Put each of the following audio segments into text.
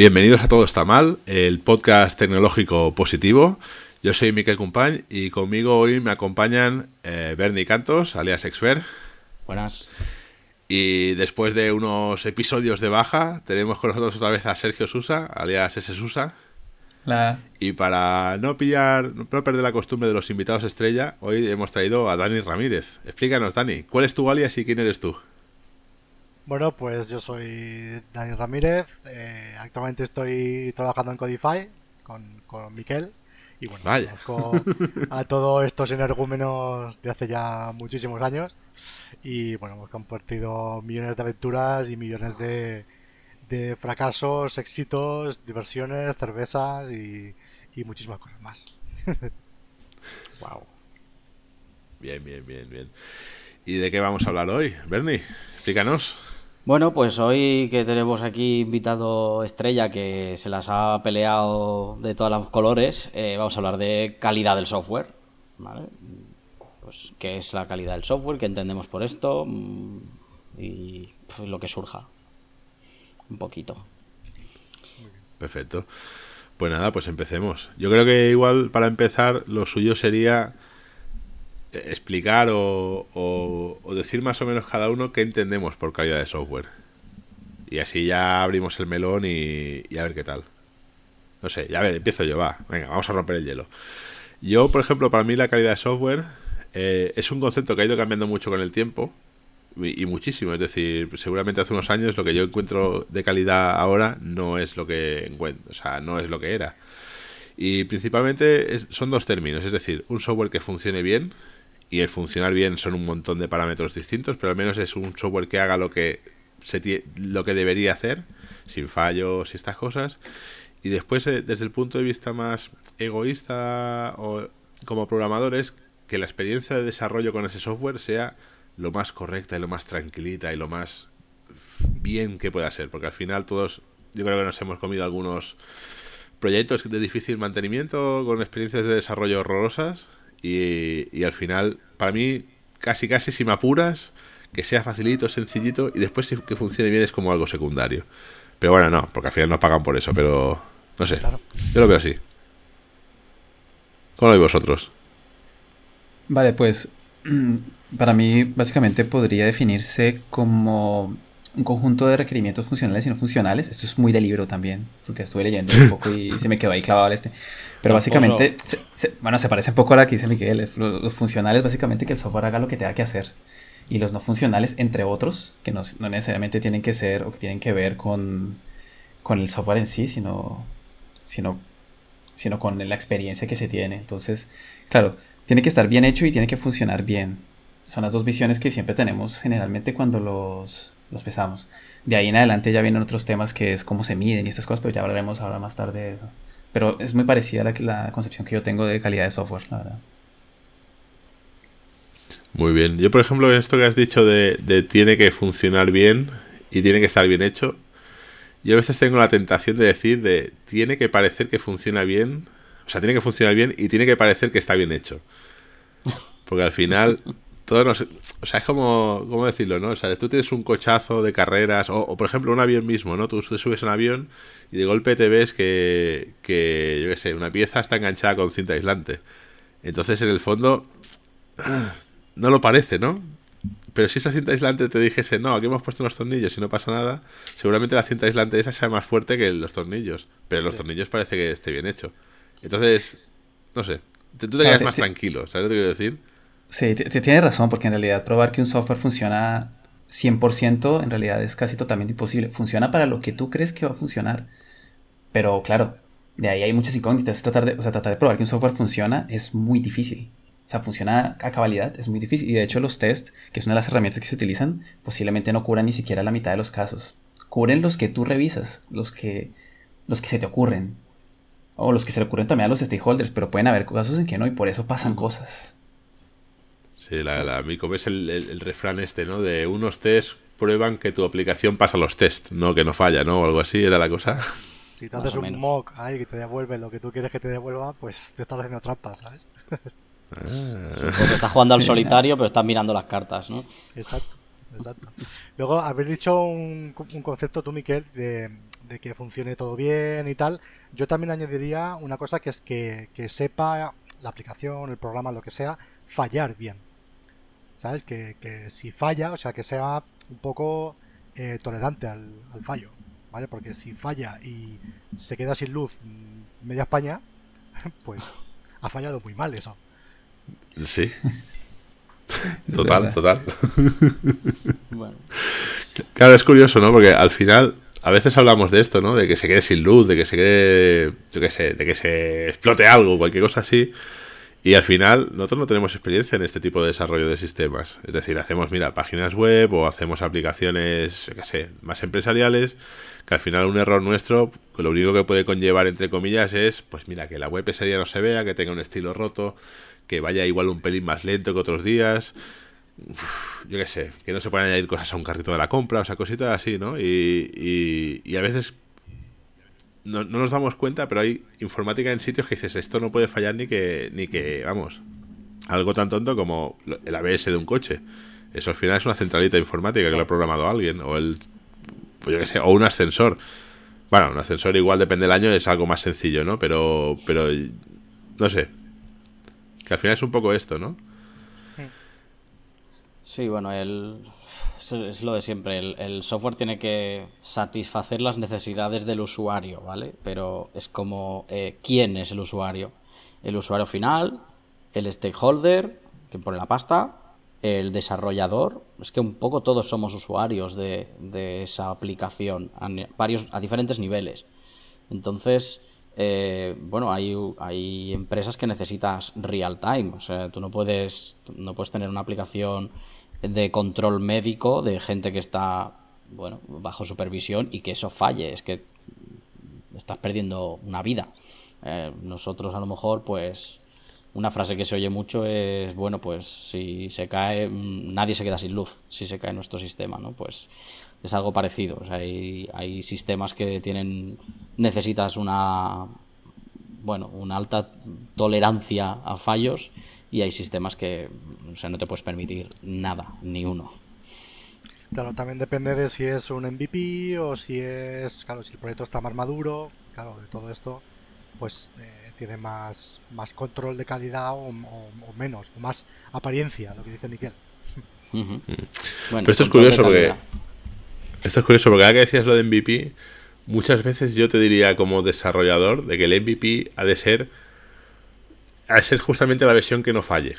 Bienvenidos a Todo está mal, el podcast tecnológico positivo. Yo soy Miquel Cumpañ y conmigo hoy me acompañan eh, Bernie Cantos, alias Expert. Buenas. Y después de unos episodios de baja, tenemos con nosotros otra vez a Sergio Susa, alias S. Susa. Y para no pillar, no perder la costumbre de los invitados estrella, hoy hemos traído a Dani Ramírez. Explícanos, Dani, ¿cuál es tu alias y quién eres tú? Bueno, pues yo soy Dani Ramírez. eh, actualmente estoy trabajando en Codify con, con Miquel. Y bueno, Vaya. a todos estos energúmenos de hace ya muchísimos años. Y bueno, hemos compartido millones de aventuras y millones de, de fracasos, éxitos, diversiones, cervezas y, y muchísimas cosas más. Wow. Bien, bien, bien, bien. ¿Y de qué vamos a hablar hoy, Bernie? Explícanos. Bueno, pues hoy que tenemos aquí invitado estrella que se las ha peleado de todos los colores, eh, vamos a hablar de calidad del software. ¿vale? Pues qué es la calidad del software, qué entendemos por esto mm, y pues, lo que surja. Un poquito. Perfecto. Pues nada, pues empecemos. Yo creo que igual para empezar lo suyo sería eh, explicar o, decir más o menos cada uno qué entendemos por calidad de software. Y así ya abrimos el melón y, y a ver qué tal. No sé, ya a ver, empiezo yo, va. Venga, vamos a romper el hielo. Yo, por ejemplo, para mí la calidad de software eh, es un concepto que ha ido cambiando mucho con el tiempo y, muchísimo. Es decir, seguramente hace unos años lo que yo encuentro de calidad ahora no es lo que encuentro, o sea, no es lo que era. Y principalmente es- son dos términos, es decir, un software que funcione bien y el funcionar bien son un montón de parámetros distintos, pero al menos es un software que haga lo que se lo que debería hacer, sin fallos y estas cosas. Y después, eh, desde el punto de vista más egoísta o como programadores, que la experiencia de desarrollo con ese software sea lo más correcta y lo más tranquilita y lo más bien que pueda ser, porque al final todos, yo creo que nos hemos comido algunos proyectos de difícil mantenimiento con experiencias de desarrollo horrorosas y, y al final, para mí, casi casi si me apuras, que sea facilito, sencillito y después si- que funcione bien es como algo secundario. Pero bueno, no, porque al final nos pagan por eso, pero no sé, Claro. yo lo veo así. ¿Cómo lo veis vosotros? Vale, pues para mí básicamente podría definirse como un conjunto de requerimientos funcionales y no funcionales. Esto es muy de libro también, porque estuve leyendo un poco y se me quedó ahí clavado el este. Pero básicamente, se- se- bueno, se parece un poco a la que dice Miguel. es lo- Los funcionales básicamente que el software haga lo que tenga que hacer. Y los no funcionales, entre otros, que no, no necesariamente tienen que ser o que tienen que ver con, con el software en sí, sino, sino, sino con la experiencia que se tiene. Entonces, claro, tiene que estar bien hecho y tiene que funcionar bien. Son las dos visiones que siempre tenemos generalmente cuando los, los pesamos. De ahí en adelante ya vienen otros temas que es cómo se miden y estas cosas, pero ya hablaremos ahora más tarde de eso. Pero es muy parecida a la, la concepción que yo tengo de calidad de software, la verdad. Muy bien. Yo, por ejemplo, esto que has dicho de, de tiene que funcionar bien y tiene que estar bien hecho, yo a veces tengo la tentación de decir de tiene que parecer que funciona bien, o sea, tiene que funcionar bien y tiene que parecer que está bien hecho. Porque al final, nos, o sea, es como, ¿cómo decirlo, no? O sea, tú tienes un cochazo de carreras, o, o, por ejemplo un avión mismo, ¿no? Tú te subes a un avión y de golpe te ves que, que, yo qué sé, una pieza está enganchada con cinta aislante. Entonces, en el fondo, no lo parece, ¿no? Pero si esa cinta aislante te dijese, no, aquí hemos puesto unos tornillos y no pasa nada, seguramente la cinta aislante esa sea más fuerte que los tornillos. Pero los tornillos parece que esté bien hecho. Entonces, no sé, tú te Claro, quedas más te- tranquilo, ¿sabes lo que quiero decir? Sí, t- t- tienes razón, porque en realidad probar que un software funciona 100% en realidad es casi totalmente imposible. Funciona para lo que tú crees que va a funcionar. Pero claro, de ahí hay muchas incógnitas. Tratar de, o sea, tratar de probar que un software funciona es muy difícil. O sea, funciona a cabalidad, es muy difícil. Y de hecho los tests, que es una de las herramientas que se utilizan, posiblemente no cubran ni siquiera la mitad de los casos. Cubren los que tú revisas, los que, los que se te ocurren. O los que se le ocurren también a los stakeholders, pero pueden haber casos en que no y por eso pasan cosas. Sí, la, la, mi- como es el, el- el refrán este, ¿no? De unos test prueban que tu aplicación pasa los test, no que no falla, ¿no? O algo así era la cosa. Si Más haces un menos. mock ahí que te devuelve lo que tú quieres que te devuelva, pues te estás haciendo trampas, ¿sabes? Porque estás jugando al solitario, pero estás mirando las cartas, ¿no? Exacto, exacto. Luego, habéis dicho un, un concepto tú, Miquel, de, de que funcione todo bien y tal. Yo también añadiría una cosa que es que, que sepa la aplicación, el programa, lo que sea, fallar bien. ¿Sabes? Que, que si falla, o sea, que sea un poco eh, tolerante al, al fallo. ¿Vale? Porque si falla y se queda sin luz media España, pues ha fallado muy mal eso. Sí. Total, total. Bueno, Claro, es curioso, ¿no? Porque al final, a veces hablamos de esto, ¿no? De que se quede sin luz, de que se quede, yo qué sé, de que se explote algo, cualquier cosa así. Y al final, nosotros no tenemos experiencia en este tipo de desarrollo de sistemas. Es decir, hacemos, mira, páginas web o hacemos aplicaciones, qué sé, más empresariales, que al final un error nuestro, lo único que puede conllevar, entre comillas, es, pues mira, que la web ese día no se vea, que tenga un estilo roto, que vaya igual un pelín más lento que otros días, yo qué sé, que no se puedan añadir cosas a un carrito de la compra, o sea, cositas así, ¿no? Y, y a veces no, no nos damos cuenta, pero hay informática en sitios que dices, esto no puede fallar ni que, ni que, vamos, algo tan tonto como el ABS de un coche. Eso al final es una centralita informática que lo ha programado alguien, o el, pues yo qué sé, o un ascensor. Bueno, un ascensor igual depende del año, es algo más sencillo, ¿no? Pero, pero, no sé. Que al final es un poco esto, ¿no? Sí, bueno, el, es, lo de siempre. El, software tiene que satisfacer las necesidades del usuario, ¿vale? Pero es como eh, quién es el usuario. El usuario final, el stakeholder, que pone la pasta, el desarrollador. Es que un poco todos somos usuarios de, esa aplicación a, varios, a diferentes niveles. Entonces, eh, bueno, hay, hay empresas que necesitas real time. O sea, tú no puedes, no puedes tener una aplicación de control médico de gente que está, bueno, bajo supervisión y que eso falle. Es que estás perdiendo una vida. Eh, nosotros a lo mejor, pues, una frase que se oye mucho es, bueno, pues si se cae, mm, nadie se queda sin luz si se cae nuestro sistema, ¿no? Pues es algo parecido. Hay, hay sistemas que tienen, necesitas una, bueno, una alta tolerancia a fallos y hay sistemas que, o sea, no te puedes permitir nada, ni uno. Claro, también depende de si es un MVP o si es, claro, si el proyecto está más maduro, claro, de todo esto, pues eh, tiene más, más control de calidad o, o- o menos, o más apariencia, lo que dice Miquel. Ujú. Bueno, Pero esto es curioso porque-. Esto es curioso porque ahora que decías lo de MVP, muchas veces yo te diría como desarrollador de que el MVP ha de ser de ser justamente la versión que no falle.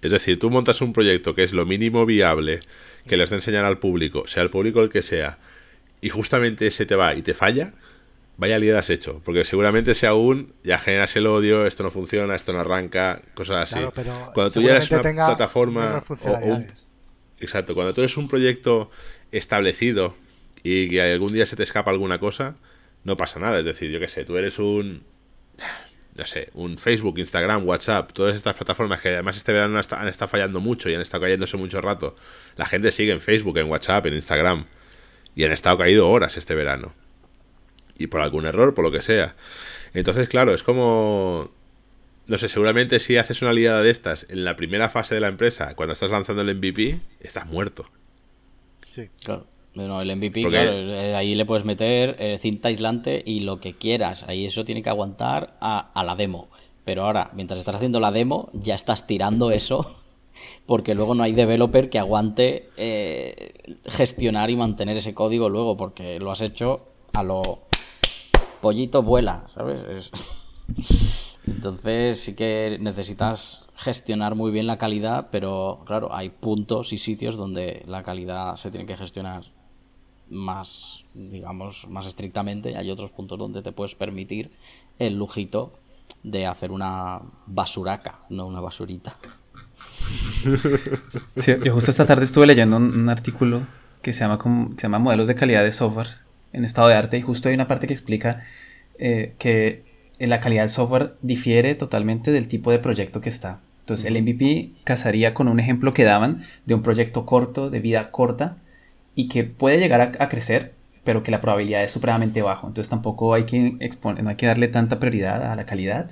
Es decir, tú montas un proyecto que es lo mínimo viable, que le has de enseñar al público, sea el público el que sea, y justamente ese te va y te falla, vaya liada has hecho. Porque seguramente sea un, ya generas el odio, esto no funciona, esto no arranca, cosas así. Claro, pero Cuando tú ya eres una plataforma o- un. Exacto, cuando tú eres un proyecto establecido y que algún día se te escapa alguna cosa, no pasa nada. Es decir, yo qué sé, tú eres un. No sé, un Facebook, Instagram, WhatsApp, todas estas plataformas que además este verano han estado fallando mucho y han estado cayéndose mucho rato. La gente sigue en Facebook, en WhatsApp, en Instagram y han estado caído horas este verano. Y por algún error, por lo que sea. Entonces, claro, es como no sé, seguramente si haces una liada de estas en la primera fase de la empresa, cuando estás lanzando el MVP, estás muerto. Sí. Claro. No, el MVP, Porque- claro, ahí le puedes meter eh, cinta aislante y lo que quieras. Ahí eso tiene que aguantar a, a la demo. Pero ahora, mientras estás haciendo la demo, ya estás tirando eso porque luego no hay developer que aguante eh, gestionar y mantener ese código luego porque lo has hecho a lo pollito vuela, ¿sabes? Es- Entonces sí que necesitas gestionar muy bien la calidad, pero claro, hay puntos y sitios donde la calidad se tiene que gestionar más, digamos, más estrictamente hay otros puntos donde te puedes permitir el lujito de hacer una basuraca, no una basurita. Sí, yo justo esta tarde estuve leyendo un, artículo que se llama, como- se llama Modelos de calidad de software en estado de arte y justo hay una parte que explica eh, que la calidad del software difiere totalmente del tipo de proyecto que está. Entonces el MVP casaría con un ejemplo que daban de un proyecto corto, de vida corta, y que puede llegar a, a crecer, pero que la probabilidad es supremamente bajo. Entonces tampoco hay que, exponer, no hay que darle tanta prioridad a la calidad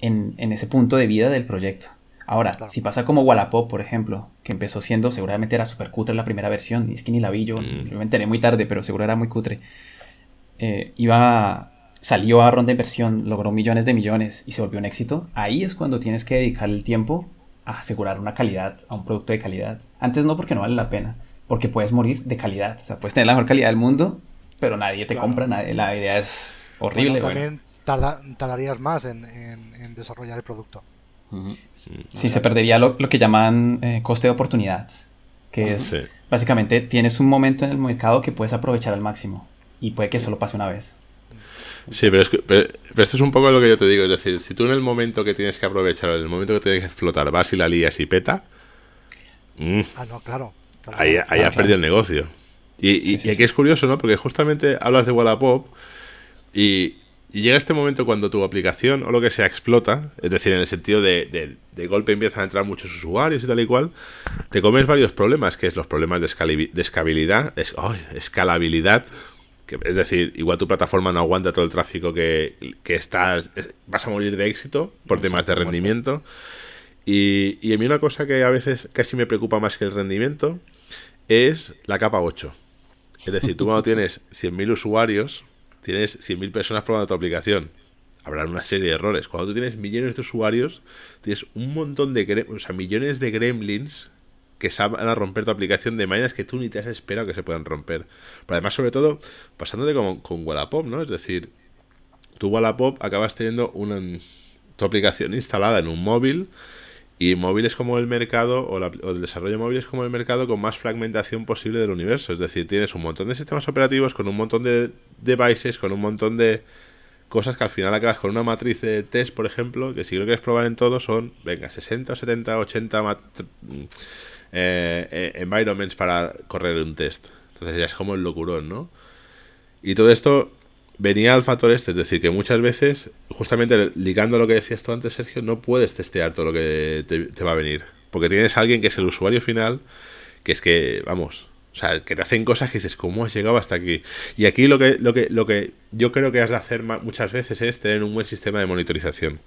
en, en ese punto de vida del proyecto. Ahora, si pasa como Wallapop, por ejemplo, que empezó siendo, seguramente era super cutre la primera versión, y es que ni la vi yo, mm. me enteré muy tarde, pero seguro era muy cutre. Eh, iba, salió a ronda de inversión, logró millones de millones y se volvió un éxito. Ahí es cuando tienes que dedicar el tiempo a asegurar una calidad, a un producto de calidad. Antes no porque no vale la pena, porque puedes morir de calidad. O sea, puedes tener la mejor calidad del mundo, pero nadie te compra, nadie, la idea es horrible. también tardarías más en desarrollar el producto. Sí, se perdería lo, que llaman eh, coste de oportunidad, que es básicamente tienes un momento en el mercado que puedes aprovechar al máximo y puede que solo pase una vez. Sí, pero, es pero, esto es un poco lo que yo te digo, es decir, si tú en el momento que tienes que aprovechar, en el momento que tienes que explotar, vas y la lías y peta, mm, ah, no, claro, ahí, has perdido el negocio. Y, y, aquí es curioso, ¿no? Porque justamente hablas de Wallapop y, y llega este momento cuando tu aplicación o lo que sea explota, es decir, en el sentido de, de, golpe empiezan a entrar muchos usuarios y tal y cual, te comes varios problemas, que es los problemas de, escalabilidad, escalabilidad, que, es decir, igual tu plataforma no aguanta todo el tráfico que, que estás, vas a morir de éxito por temas de rendimiento. Y, y a mí una cosa que a veces casi me preocupa más que el rendimiento es la capa 8. Es decir, tú cuando tienes 100.000 usuarios, tienes 100.000 personas probando tu aplicación. Habrá una serie de errores. Cuando tú tienes millones de usuarios, tienes un montón de, o sea, millones de gremlins que van a romper tu aplicación de maneras que tú ni te has esperado que se puedan romper. Pero además, sobre todo, pasándote con, con Wallapop, ¿no? Es decir, tú Wallapop acabas teniendo una, tu aplicación instalada en un móvil y móviles como el mercado, o, el desarrollo de móviles como el mercado con más fragmentación posible del universo. Es decir, tienes un montón de sistemas operativos con un montón de devices, con un montón de cosas que al final acabas con una matriz de test, por ejemplo, que si lo quieres probar en todo son, venga, 60, 70, 80 environments para correr un test. Entonces ya es como el locurón, ¿no? Y todo esto venía al factor este, es decir, que muchas veces, justamente ligando lo que decías tú antes, Sergio, no puedes testear todo lo que te, va a venir. Porque tienes a alguien que es el usuario final, que es que, vamos, o sea, que te hacen cosas que dices, ¿cómo has llegado hasta aquí? Y aquí lo que, lo que, lo que yo creo que has de hacer muchas veces es tener un buen sistema de monitorización.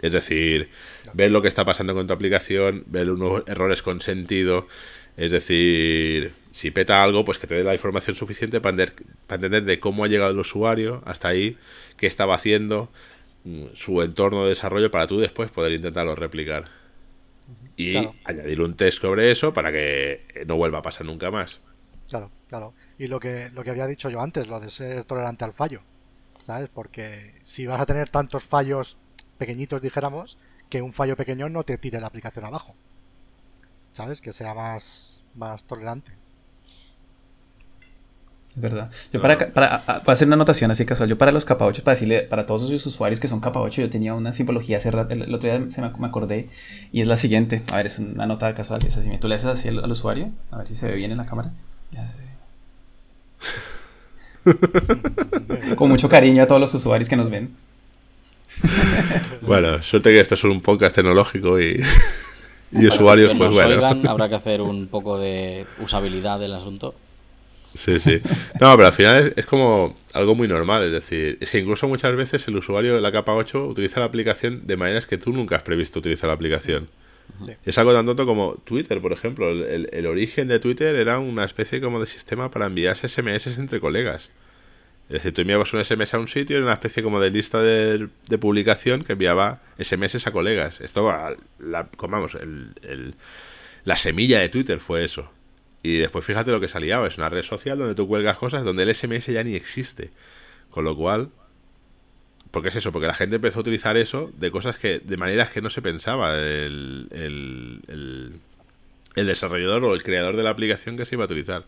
Es decir, ver lo que está pasando con tu aplicación, ver unos errores con sentido, es decir, si peta algo, pues que te dé la información suficiente para entender, de cómo ha llegado el usuario hasta ahí, qué estaba haciendo, mm, su entorno de desarrollo para tú después poder intentarlo replicar. Y añadir un test sobre eso para que no vuelva a pasar nunca más. Claro, claro. Y lo que, lo que había dicho yo antes, lo de ser tolerante al fallo. ¿Sabes? Porque si vas a tener tantos fallos pequeñitos, dijéramos, que un fallo pequeño no te tire la aplicación abajo. ¿sabes? Que sea más, más tolerante. Es verdad. Yo para, para, hacer una anotación así casual, yo para los capa 8, para decirle, para todos los usuarios que son capa 8, yo tenía una simbología hace rato, el, otro día se me, acordé, y es la siguiente. A ver, es una nota casual, es así. Tú le haces así al, usuario, a ver si se ve bien en la cámara. Con mucho cariño a todos los usuarios que nos ven. bueno, suerte que esto es un podcast tecnológico y y usuarios, pues bueno. habrá que hacer un poco de usabilidad del asunto. Sí, sí. No, pero al final es, como algo muy normal. Es decir, es que incluso muchas veces el usuario de la capa 8 utiliza la aplicación de maneras que tú nunca has previsto utilizar la aplicación. Es algo tan tonto como Twitter, por ejemplo. El, el, origen de Twitter era una especie como de sistema para enviarse SMS entre colegas. Es decir, tú enviabas un SMS a un sitio y una especie como de lista de, publicación que enviaba SMS a colegas. Esto, la, vamos, el, la semilla de Twitter fue eso. Y después fíjate lo que salía, es una red social donde tú cuelgas cosas donde el SMS ya ni existe. Con lo cual, porque es eso, porque la gente empezó a utilizar eso de cosas que, de maneras que no se pensaba el, el, el desarrollador o el creador de la aplicación que se iba a utilizar.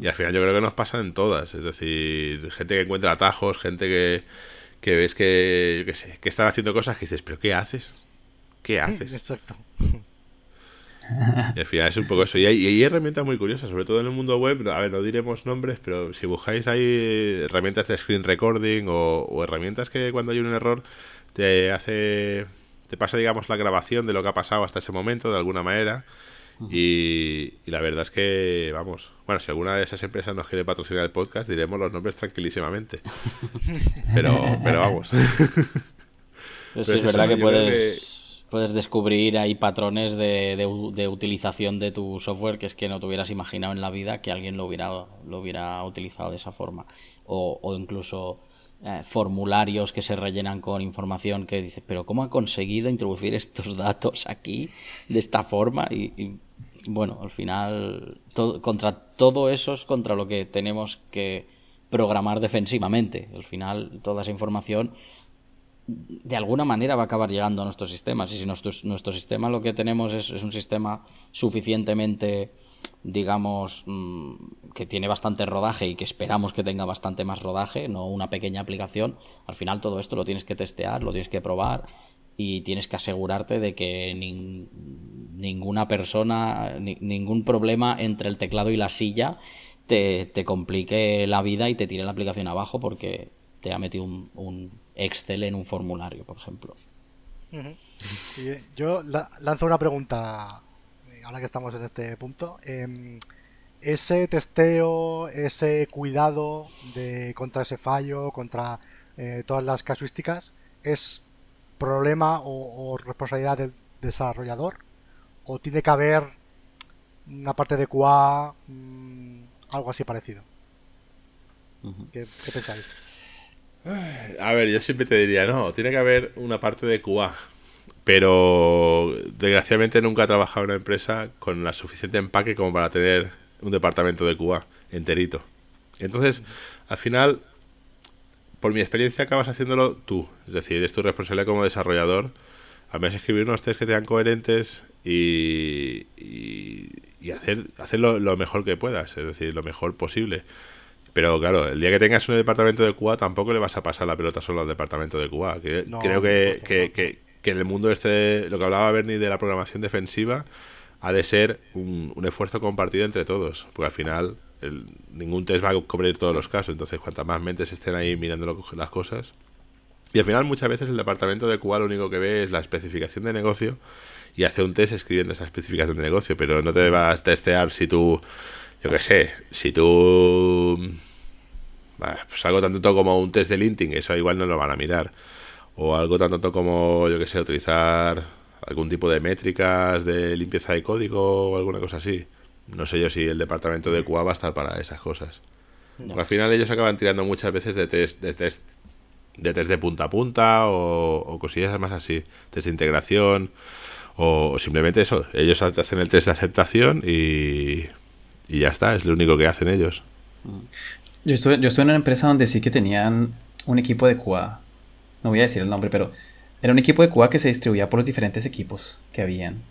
Y al final yo creo que nos pasan en todas. Es decir, gente que encuentra atajos, gente que, que ves que, que, sé, que están haciendo cosas que dices, pero ¿qué haces? ¿Qué haces? Exacto. Y al final es un poco eso. Y hay, herramientas muy curiosas, sobre todo en el mundo web. A ver, no diremos nombres, pero si buscáis ahí herramientas de screen recording o, o herramientas que cuando hay un error te hace. te pasa, digamos, la grabación de lo que ha pasado hasta ese momento, de alguna manera y, y, la verdad es que, vamos, bueno, si alguna de esas empresas nos quiere patrocinar el podcast, diremos los nombres tranquilísimamente. pero, pero vamos. Sí, es verdad que puedes, puedes descubrir ahí patrones de, de, utilización de tu software que es que no te hubieras imaginado en la vida que alguien lo hubiera, lo hubiera utilizado de esa forma. O, o incluso eh, formularios que se rellenan con información que dices, pero ¿cómo ha conseguido introducir estos datos aquí de esta forma? Y, bueno, al final, contra todo eso es contra lo que tenemos que programar defensivamente. Al final, toda esa información de alguna manera va a acabar llegando a nuestros sistemas. Y si nuestro, nuestro sistema lo que tenemos es, es un sistema suficientemente digamos, mm, que tiene bastante rodaje y que esperamos que tenga bastante más rodaje, no una pequeña aplicación, al final todo esto lo tienes que testear, lo tienes que probar y tienes que asegurarte de que ninguna persona, ningún problema entre el teclado y la silla te, te, complique la vida y te tire la aplicación abajo porque te ha metido un, Excel en un formulario, por ejemplo. Yo lanzo una pregunta ahora que estamos en este punto, em, ese testeo, ese cuidado de contra ese fallo, contra eh, todas las casuísticas, ¿es problema o, responsabilidad del desarrollador? ¿O tiene que haber una parte de QA, mm, algo así parecido? ¿Qué, ¿Qué pensáis? A ver, yo siempre te diría, no, tiene que haber una parte de QA, pero desgraciadamente nunca he trabajado en una empresa con la suficiente empaque como para tener un departamento de QA enterito. Entonces, al final, por mi experiencia acabas haciéndolo tú. Es decir, es tu responsabilidad como desarrollador. Al menos escribir unos test que sean coherentes y, y, hacer, hacerlo lo mejor que puedas. Es decir, lo mejor posible. Pero claro, el día que tengas un departamento de QA tampoco le vas a pasar la pelota solo al departamento de QA. creo que, que, que en el mundo este, lo que hablaba Bernie de la programación defensiva, ha de ser un, esfuerzo compartido entre todos, porque al final ningún test va a cubrir todos los casos, entonces cuantas más mentes estén ahí mirando las cosas. Y al final muchas veces el departamento de QA lo único que ve es la especificación de negocio y hace un test escribiendo esa especificación de negocio, pero no te vas a testear si tú, yo qué sé, si tú... Pues algo tanto como un test de linting, eso igual no lo van a mirar o algo tan tonto como, yo que sé, utilizar algún tipo de métricas de limpieza de código o alguna cosa así. No sé yo si el departamento de QA va a estar para esas cosas. Al final ellos acaban tirando muchas veces de test de test de, test de punta a punta o, cosillas más así, test de integración o, simplemente eso, ellos hacen el test de aceptación y, y ya está, es lo único que hacen ellos. Yo estuve, yo estuve en una empresa donde sí que tenían un equipo de QA no voy a decir el nombre, pero era un equipo de Cuba que se distribuía por los diferentes equipos que habían.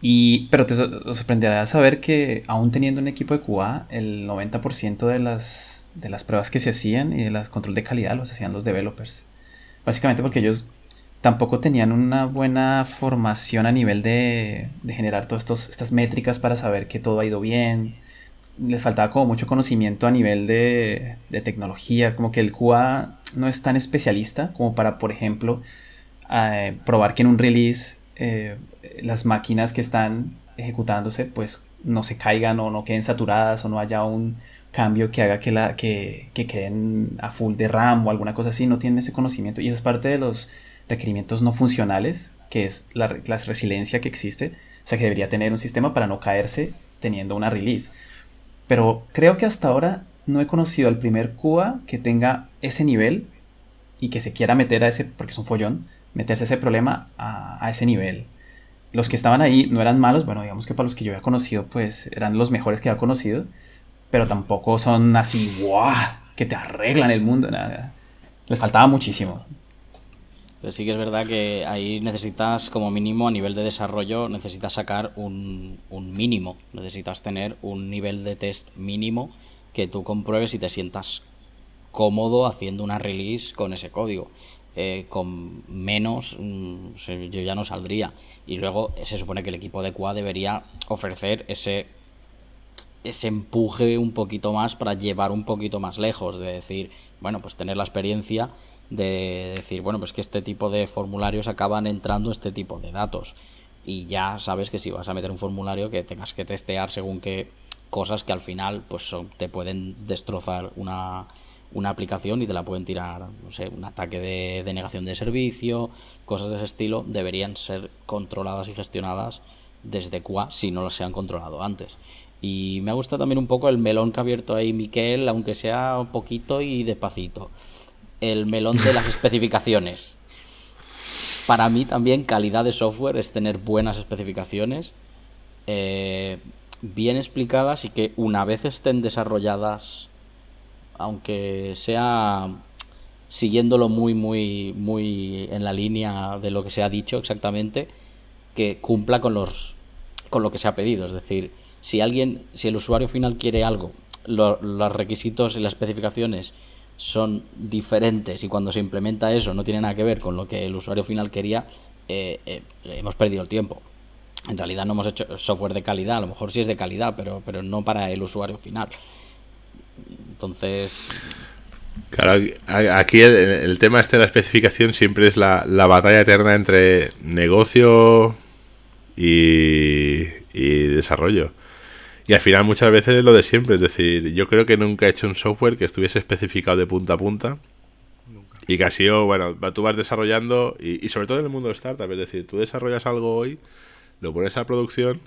Y, pero te sorprenderá saber que aún teniendo un equipo de Cuba, el 90% de las, de las pruebas que se hacían y de las control de calidad los hacían los developers. Básicamente porque ellos tampoco tenían una buena formación a nivel de, de generar todas estas métricas para saber que todo ha ido bien, les faltaba como mucho conocimiento a nivel de, tecnología, como que el QA no es tan especialista como para, por ejemplo, eh, probar que en un release eh, las máquinas que están ejecutándose pues no se caigan o no queden saturadas o no haya un cambio que haga que, la, que, queden a full de RAM o alguna cosa así, no tienen ese conocimiento y eso es parte de los requerimientos no funcionales, que es la, la resiliencia que existe, o sea que debería tener un sistema para no caerse teniendo una release. Pero creo que hasta ahora no he conocido al primer Cuba que tenga ese nivel y que se quiera meter a ese, porque es un follón, meterse ese problema a, ese nivel. Los que estaban ahí no eran malos, bueno, digamos que para los que yo había conocido, pues eran los mejores que había conocido, pero tampoco son así, ¡guau! que te arreglan el mundo, nada. Les faltaba muchísimo. Pero sí que es verdad que ahí necesitas, como mínimo, a nivel de desarrollo, necesitas sacar un, un mínimo. Necesitas tener un nivel de test mínimo que tú compruebes y te sientas cómodo haciendo una release con ese código. Eh, con menos mm, yo ya no saldría. Y luego se supone que el equipo de QA debería ofrecer ese, ese empuje un poquito más para llevar un poquito más lejos. De decir, bueno, pues tener la experiencia de decir, bueno, pues que este tipo de formularios acaban entrando este tipo de datos. y ya sabes que si vas a meter un formulario que tengas que testear según qué cosas que al final pues te pueden destrozar una, una aplicación y te la pueden tirar, no sé, un ataque de, de, negación de servicio, cosas de ese estilo, deberían ser controladas y gestionadas desde QA si no las se han controlado antes. Y me ha gustado también un poco el melón que ha abierto ahí Miquel, aunque sea un poquito y despacito. El melón de las especificaciones. Para mí también calidad de software es tener buenas especificaciones, eh, bien explicadas y que una vez estén desarrolladas, aunque sea siguiéndolo muy, muy, muy en la línea de lo que se ha dicho exactamente, que cumpla con los con lo que se ha pedido. Es decir, si alguien, si el usuario final quiere algo, los requisitos y las especificaciones son diferentes y cuando se implementa eso no tiene nada que ver con lo que el usuario final quería, eh, eh, hemos perdido el tiempo. En realidad no hemos hecho software de calidad, a lo mejor sí es de calidad, pero, pero no para el usuario final. Entonces... Claro, aquí el, tema este de la especificación siempre es la, la batalla eterna entre negocio y, y desarrollo. Y al final muchas veces es lo de siempre, es decir, yo creo que nunca he hecho un software que estuviese especificado de punta a punta. Y que ha sido, bueno, tú vas desarrollando, y, sobre todo en el mundo de startup, es decir, tú desarrollas algo hoy, lo pones a producción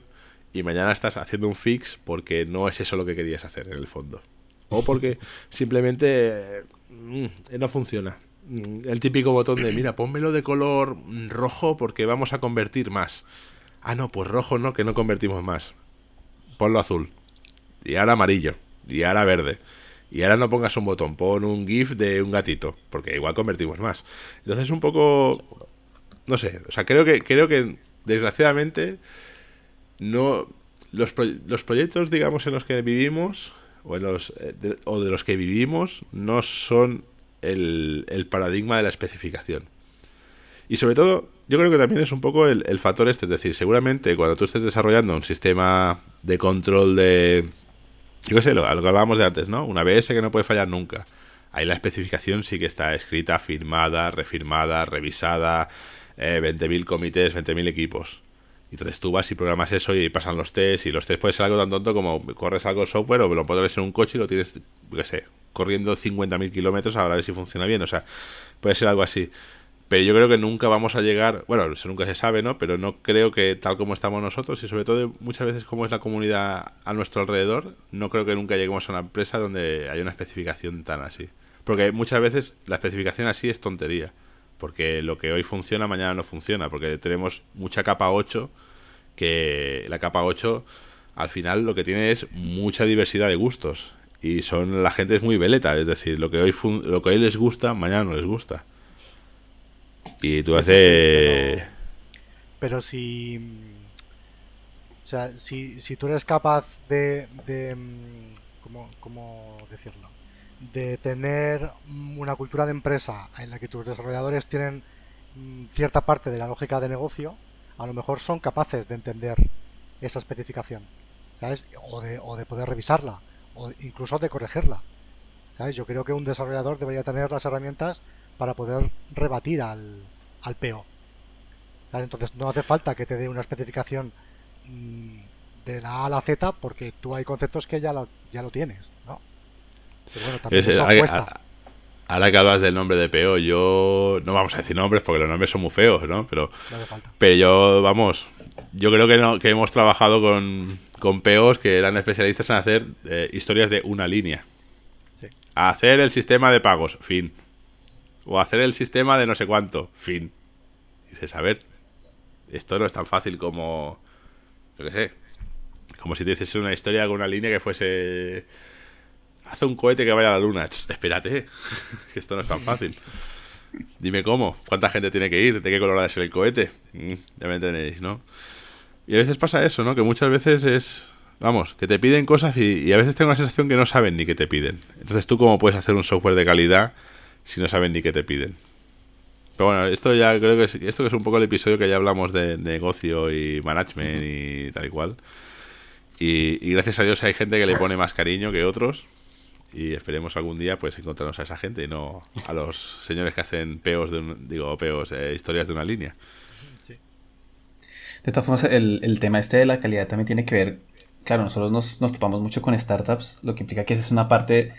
y mañana estás haciendo un fix porque no es eso lo que querías hacer en el fondo. O porque simplemente mm, no funciona. Mm, el típico botón de, mira, pónmelo de color rojo porque vamos a convertir más. Ah, no, pues rojo no, que no convertimos más ponlo azul. Y ahora amarillo. Y ahora verde. Y ahora no pongas un botón, pon un GIF de un gatito. Porque igual convertimos más. Entonces un poco. No sé. O sea, creo que, creo que desgraciadamente. No. Los, los proyectos, digamos, en los que vivimos. O, en los, eh, de, o de los que vivimos. No son el, el paradigma de la especificación. Y sobre todo, yo creo que también es un poco el, factor este, es decir, seguramente cuando tú estés desarrollando un sistema de control de... Yo qué sé, lo, lo que hablábamos de antes, ¿no? Una ABS que no puede fallar nunca. Ahí la especificación sí que está escrita, firmada, refirmada, revisada, eh, 20.000 comités, 20.000 equipos. Entonces tú vas y programas eso y pasan los tests y los tests puede ser algo tan tonto como corres algo software o lo pones en un coche y lo tienes, qué sé, corriendo 50.000 kilómetros a ver si funciona bien. O sea, puede ser algo así. Pero yo creo que nunca vamos a llegar, bueno, eso nunca se sabe, ¿no? Pero no creo que tal como estamos nosotros y sobre todo muchas veces como es la comunidad a nuestro alrededor, no creo que nunca lleguemos a una empresa donde haya una especificación tan así. Porque muchas veces la especificación así es tontería. Porque lo que hoy funciona, mañana no funciona. Porque tenemos mucha capa 8, que la capa 8 al final lo que tiene es mucha diversidad de gustos. Y son la gente es muy veleta, es decir, lo que hoy, lo que hoy les gusta, mañana no les gusta. Y tú haces... pero, si... O sea, si, si tú eres capaz de... de ¿cómo, ¿Cómo decirlo? De tener una cultura de empresa en la que tus desarrolladores tienen mm, cierta parte de la lógica de negocio, a lo mejor son capaces de entender esa especificación, ¿sabes? O de, o de poder revisarla, o incluso de corregirla. ¿Sabes? Yo creo que un desarrollador debería tener las herramientas para poder rebatir al, al PO. Entonces no hace falta que te dé una especificación mm, de la A a la Z porque tú hay conceptos que ya lo, ya lo tienes, ¿no? Pero bueno, también eso cuesta. Ahora que hablas del nombre de PO, yo no vamos a decir nombres porque los nombres son muy feos, ¿no? Pero, pero yo, vamos, yo creo que, no, que hemos trabajado con, con POs que eran especialistas en hacer eh, historias de una línea. Sí. Hacer el sistema de pagos, fin o hacer el sistema de no sé cuánto. Fin. dices, a ver, esto no es tan fácil como, yo qué sé, como si te hiciese una historia con una línea que fuese, hace un cohete que vaya a la luna. espérate, esto no es tan fácil. Dime cómo, cuánta gente tiene que ir, de qué color ha de ser el cohete. Mm, ya me entendéis, ¿no? Y a veces pasa eso, ¿no? Que muchas veces es, vamos, que te piden cosas y, y a veces tengo la sensación que no saben ni qué te piden. Entonces tú cómo puedes hacer un software de calidad si no saben ni qué te piden. Pero bueno, esto ya creo que es, esto que es un poco el episodio que ya hablamos de, negocio y management y tal y cual. Y, gracias a Dios hay gente que le pone más cariño que otros. Y esperemos algún día pues encontrarnos a esa gente y no a los señores que hacen peos de digo peos, eh, historias de una línea. De todas formas, el, tema este de la calidad también tiene que ver, claro, nosotros nos, nos topamos mucho con startups, lo que implica que esa es una parte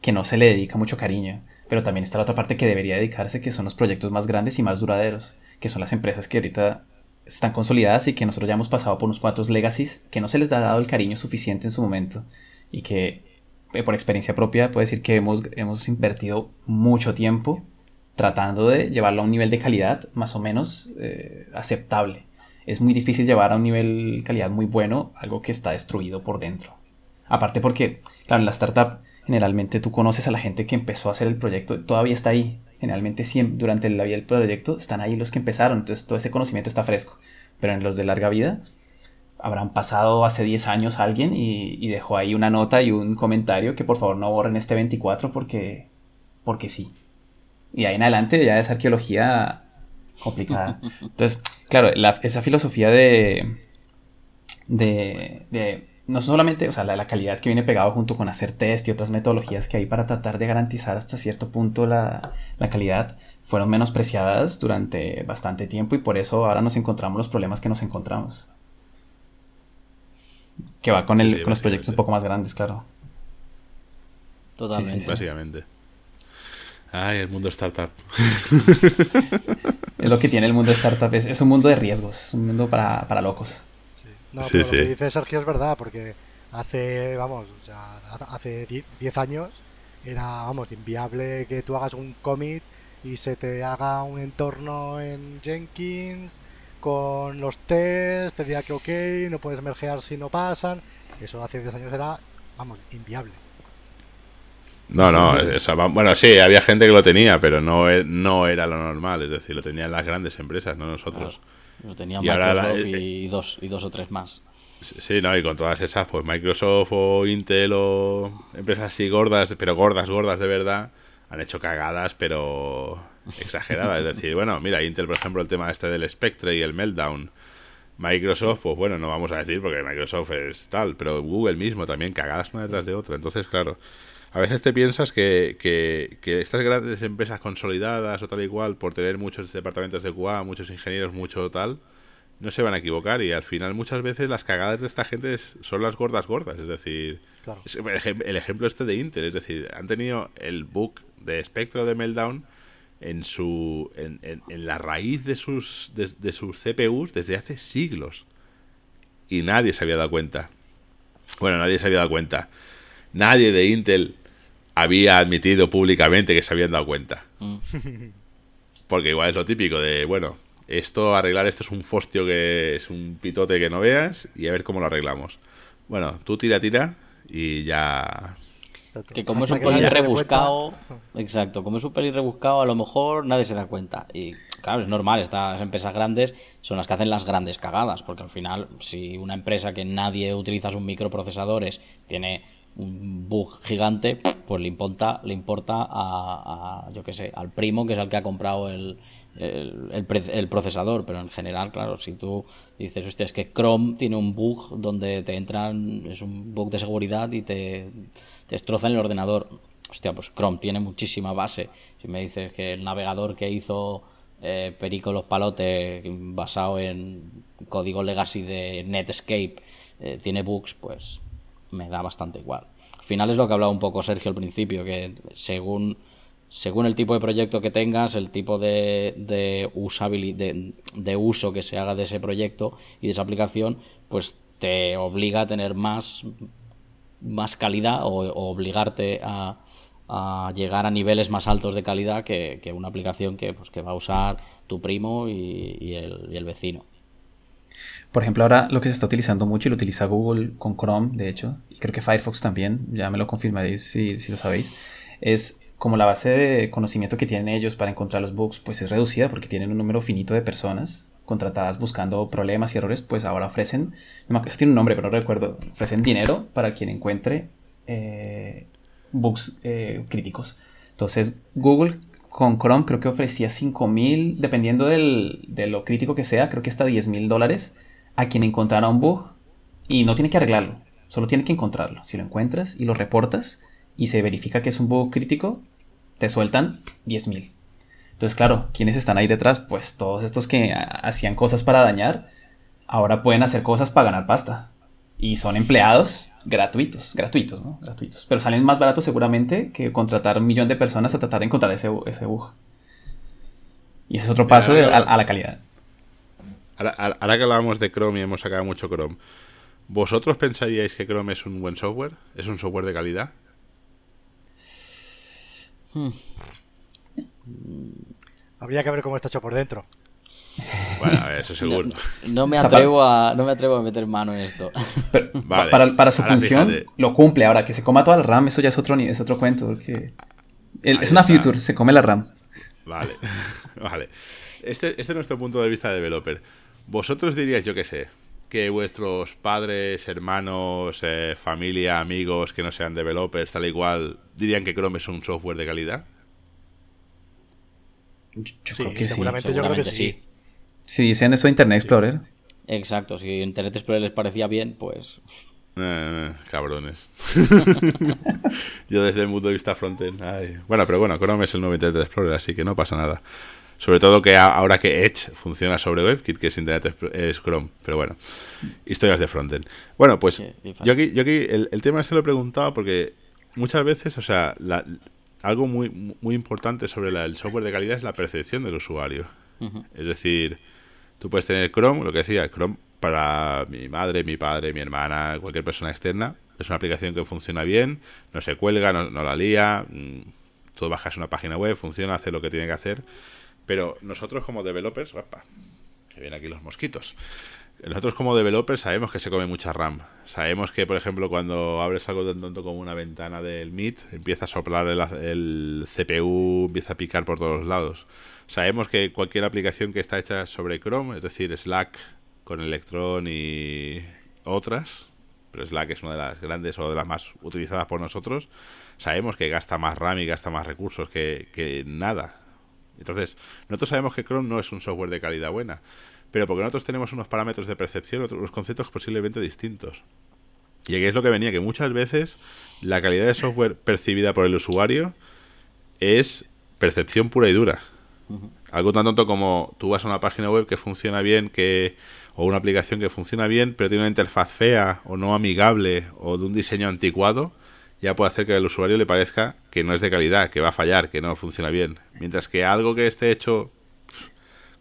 que no se le dedica mucho cariño, pero también está la otra parte que debería dedicarse, que son los proyectos más grandes y más duraderos, que son las empresas que ahorita están consolidadas y que nosotros ya hemos pasado por unos cuantos legacies que no se les ha dado el cariño suficiente en su momento y que eh, por experiencia propia puedo decir que hemos, hemos invertido mucho tiempo tratando de llevarlo a un nivel de calidad más o menos eh, aceptable. Es muy difícil llevar a un nivel de calidad muy bueno algo que está destruido por dentro. Aparte porque, claro, en la startup generalmente tú conoces a la gente que empezó a hacer el proyecto, todavía está ahí. Generalmente siempre, durante la vida del proyecto están ahí los que empezaron, entonces todo ese conocimiento está fresco. Pero en los de larga vida habrán pasado hace 10 años alguien y, y dejó ahí una nota y un comentario que por favor no borren este 24 porque, porque sí. Y ahí en adelante ya es arqueología complicada. Entonces, claro, esa filosofía de, de, no solamente, o sea, la, calidad que viene pegado junto con hacer test y otras metodologías que hay para tratar de garantizar hasta cierto punto la, calidad, fueron menospreciadas durante bastante tiempo y por eso ahora nos encontramos los problemas que nos encontramos. Que va con, el, con los proyectos un poco más grandes, claro. Totalmente. básicamente. Ay, el mundo startup. es lo que tiene el mundo startup. Es, es un mundo de riesgos, un mundo para, para locos. Sí. No, pero lo que dice Sergio es verdad, porque hace, vamos, hace 10 años era, vamos, inviable que tú hagas un commit y se te haga un entorno en Jenkins con los tests, te diga que ok, no puedes mergear si no pasan. Eso hace 10 años era, vamos, inviable. No, no, bueno, sí, había gente que lo tenía, pero no, e, no era lo normal, es decir, lo tenían las grandes empresas, no nosotros. Lo tenían Microsoft y, dos, y dos o tres más. Sí, no, y con todas esas, pues Microsoft o Intel o empresas así gordas, pero gordas, gordas de verdad, han hecho cagadas, pero exageradas. es decir, bueno, mira, Intel, por ejemplo, el tema este del Spectre y el Meltdown. Microsoft, pues bueno, no vamos a decir porque Microsoft es tal, pero Google mismo también cagadas una detrás de otra. Entonces, claro, a veces te piensas que, que, estas grandes empresas consolidadas o tal y cual, por tener muchos departamentos de QA, muchos ingenieros, mucho tal, no se van a equivocar y al final muchas veces las cagadas de esta gente son las gordas gordas, es decir, el ejemplo este de Intel, es decir, han tenido el bug de espectro de Meltdown en su en, en, la raíz de sus de sus CPUs desde hace siglos y nadie se había dado cuenta. Bueno, nadie se había dado cuenta. Nadie de Intel había admitido públicamente que se habían dado cuenta. Mm. Porque igual es lo típico de, bueno, esto, arreglar esto es un fostio que es un pitote que no veas y a ver cómo lo arreglamos. Bueno, tú tira, tira y ya... Que como es un pelín rebuscado, exacto, como es un pelín rebuscado, a lo mejor nadie se da cuenta. Y claro, es normal, estas empresas grandes son las que hacen las grandes cagadas, porque al final, si una empresa que nadie utiliza sus microprocesadores tiene un bug gigante, pues le importa, le importa a, yo que sé, al primo que es el que ha comprado el, el, procesador, pero en general, claro, si tú dices, hostia, es que Chrome tiene un bug donde te entran, es un bug de seguridad y te, te destrozan el ordenador. Hostia, pues Chrome tiene muchísima base. Si me dices que el navegador que hizo eh, Perico Los Palotes, basado en código legacy de Netscape, eh, tiene bugs, pues me da bastante igual. Al final es lo que hablaba un poco Sergio al principio, que según, según el tipo de proyecto que tengas, el tipo de, de, de, uso que se haga de ese proyecto y de esa aplicación, pues te obliga a tener más, más calidad o, obligarte a, llegar a niveles más altos de calidad que, una aplicación que, pues, que va a usar tu primo y el vecino. Por ejemplo, ahora lo que se está utilizando mucho y lo utiliza Google con Chrome, de hecho, y creo que Firefox también, ya me lo confirmaréis si, lo sabéis, es como la base de conocimiento que tienen ellos para encontrar los bugs, pues es reducida porque tienen un número finito de personas contratadas buscando problemas y errores, pues ahora ofrecen, no, eso tiene un nombre, pero no recuerdo, ofrecen dinero para quien encuentre eh, bugs eh, críticos. Entonces, Google con Chrome creo que ofrecía 5.000, dependiendo de lo crítico que sea, creo que hasta 10.000 dólares a quien encontrara un bug y no tiene que arreglarlo, solo tiene que encontrarlo. Si lo encuentras y lo reportas y se verifica que es un bug crítico, te sueltan 10.000. Entonces, claro, ¿quiénes están ahí detrás? Pues todos estos que hacían cosas para dañar, ahora pueden hacer cosas para ganar pasta. Y son empleados gratuitos, gratuitos, ¿no? Gratuitos. Pero salen más baratos seguramente que contratar un millón de personas a tratar de encontrar ese, ese bug. Y ese es otro paso de- a, a la calidad. Ahora, que hablábamos de Chrome y hemos sacado mucho Chrome, ¿vosotros pensaríais que Chrome es un buen software? ¿Es un software de calidad? Habría que ver cómo está hecho por dentro. Bueno, a ver, eso seguro. No me atrevo a, no me atrevo a meter mano en esto. Pero Vale. para, para su función fíjate. lo cumple. Ahora que se coma toda la RAM, eso ya es otro, es otro cuento. porque el- Ahí es una está. future, se come la RAM. Vale, vale. Este, este es nuestro punto de vista de developer. ¿Vosotros diríais, yo qué sé, que vuestros padres, hermanos, eh, familia, amigos que no sean developers, tal y cual, dirían que Chrome es un software de calidad? Yo Sí, creo que sí. seguramente yo creo que sí. Si dicen eso de Internet Explorer, Exacto, si Internet Explorer les parecía bien, pues Eh, cabrones. Yo desde el punto de vista frontend. ay. Bueno, pero bueno, Chrome es el nuevo Internet Explorer, así que no pasa nada. Sobre todo que ahora que Edge funciona sobre WebKit, que es Internet es Chrome. Pero bueno, historias de frontend. Bueno, pues Sí, yo aquí, yo aquí el, el tema este lo he preguntado porque muchas veces, o sea, la- algo muy, muy importante sobre la- el software de calidad es la percepción del usuario. Es decir, tú puedes tener Chrome, lo que decía, Chrome para mi madre, mi padre, mi hermana, cualquier persona externa. Es una aplicación que funciona bien, no se cuelga, no, no la lía, mm, tú bajas una página web, funciona, hace lo que tiene que hacer. Pero nosotros como developers, opa, que vienen aquí los mosquitos. Nosotros como developers sabemos que se come mucha RAM. Sabemos que, por ejemplo, cuando abres algo tan tonto como una ventana del Meet, empieza a soplar el, CPU, empieza a picar por todos lados. Sabemos que cualquier aplicación que está hecha sobre Chrome, es decir, Slack con Electron y otras, pero Slack es una de las grandes o de las más utilizadas por nosotros, sabemos que gasta más RAM y gasta más recursos que nada. Entonces, nosotros sabemos que Chrome no es un software de calidad buena, pero porque nosotros tenemos unos parámetros de percepción, otros unos conceptos posiblemente distintos. Y aquí es lo que venía, que muchas veces la calidad de software percibida por el usuario es percepción pura y dura. Algo tan tonto como tú vas a una página web que funciona bien, que o una aplicación que funciona bien, pero tiene una interfaz fea o no amigable o de un diseño anticuado, ya puede hacer que al usuario le parezca que no es de calidad, que va a fallar, que no funciona bien. Mientras que algo que esté hecho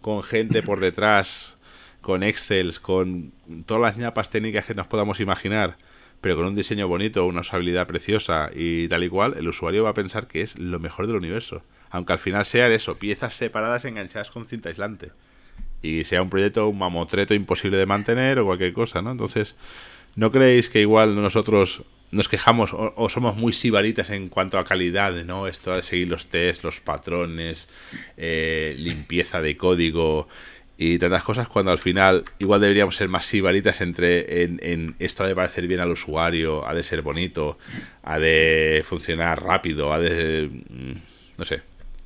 con gente por detrás, con Excel, con todas las ñapas técnicas que nos podamos imaginar, pero con un diseño bonito, una usabilidad preciosa y tal y cual, el usuario va a pensar que es lo mejor del universo. Aunque al final sean eso, piezas separadas enganchadas con cinta aislante. Y sea un proyecto, un mamotreto imposible de mantener o cualquier cosa, ¿no? Entonces, ¿no creéis que igual nosotros nos quejamos o, o somos muy sibaritas en cuanto a calidad, ¿no? Esto de seguir los tests, los patrones, eh, limpieza de código y tantas cosas, cuando al final igual deberíamos ser más sibaritas entre en, en esto ha de parecer bien al usuario, ha de ser bonito, ha de funcionar rápido, ha de... mm, no sé.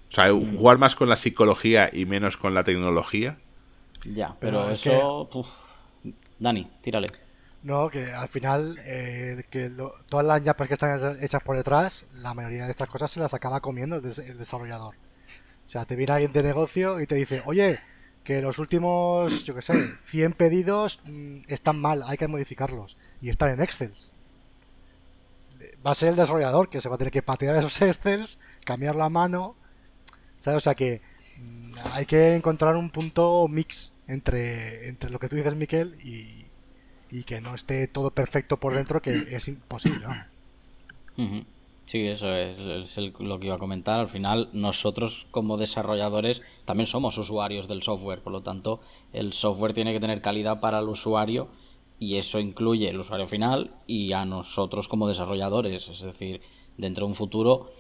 O sea, jugar más con la psicología y menos con la tecnología. ya, pero, Pero es eso... Dani, tírale. No, que al final eh, que lo- todas las ñapas que están hechas por detrás, la mayoría de estas cosas se las acaba comiendo el, des- el desarrollador. O sea, te viene alguien de negocio y te dice, oye, que los últimos, yo qué sé, 100 pedidos mm, están mal, hay que modificarlos. Y están en Excel. Va a ser el desarrollador que se va a tener que patear esos Excel, cambiar la mano. ¿Sabes? O sea que mm, hay que encontrar un punto mix entre, entre lo que tú dices, Miquel, y, y que no esté todo perfecto por dentro, que es imposible. Sí, eso es, lo que iba a comentar. Al final, nosotros como desarrolladores también somos usuarios del software, por lo tanto, el software tiene que tener calidad para el usuario y eso incluye el usuario final y a nosotros como desarrolladores. Es decir, dentro de un futuro,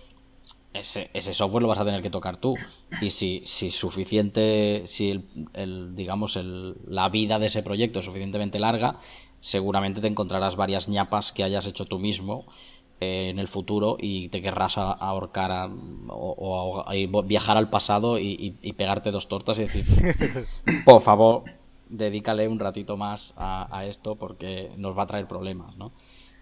ese, ese software lo vas a tener que tocar tú. Y si, si suficiente, si el, el, digamos, el, la vida de ese proyecto es suficientemente larga, seguramente te encontrarás varias ñapas que hayas hecho tú mismo eh, en el futuro y te querrás ahorcar a- o, o a- vo- viajar al pasado y, y- y pegarte dos tortas y decir, por favor, dedícale un ratito más a, a esto porque nos va a traer problemas, ¿no?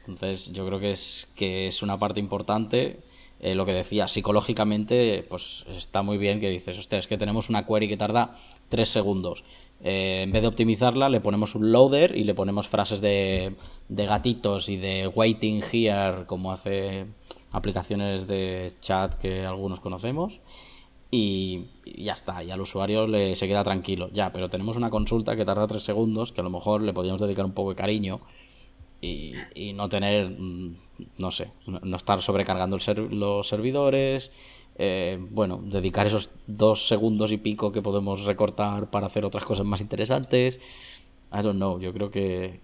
Entonces yo creo que es, que es una parte importante. eh, lo que decía, psicológicamente, pues está muy bien que dices, hostia, es que tenemos una query que tarda tres segundos. Eh, en vez de optimizarla, le ponemos un loader y le ponemos frases de, de gatitos y de waiting here, como hace aplicaciones de chat que algunos conocemos. Y, ya está, y al usuario le, se queda tranquilo. Ya, pero tenemos una consulta que tarda tres segundos, que a lo mejor le podríamos dedicar un poco de cariño y, y no tener, mm, no sé, no, estar sobrecargando los servidores. Eh, bueno, dedicar esos dos segundos y pico que podemos recortar para hacer otras cosas más interesantes. I don't know, yo creo que,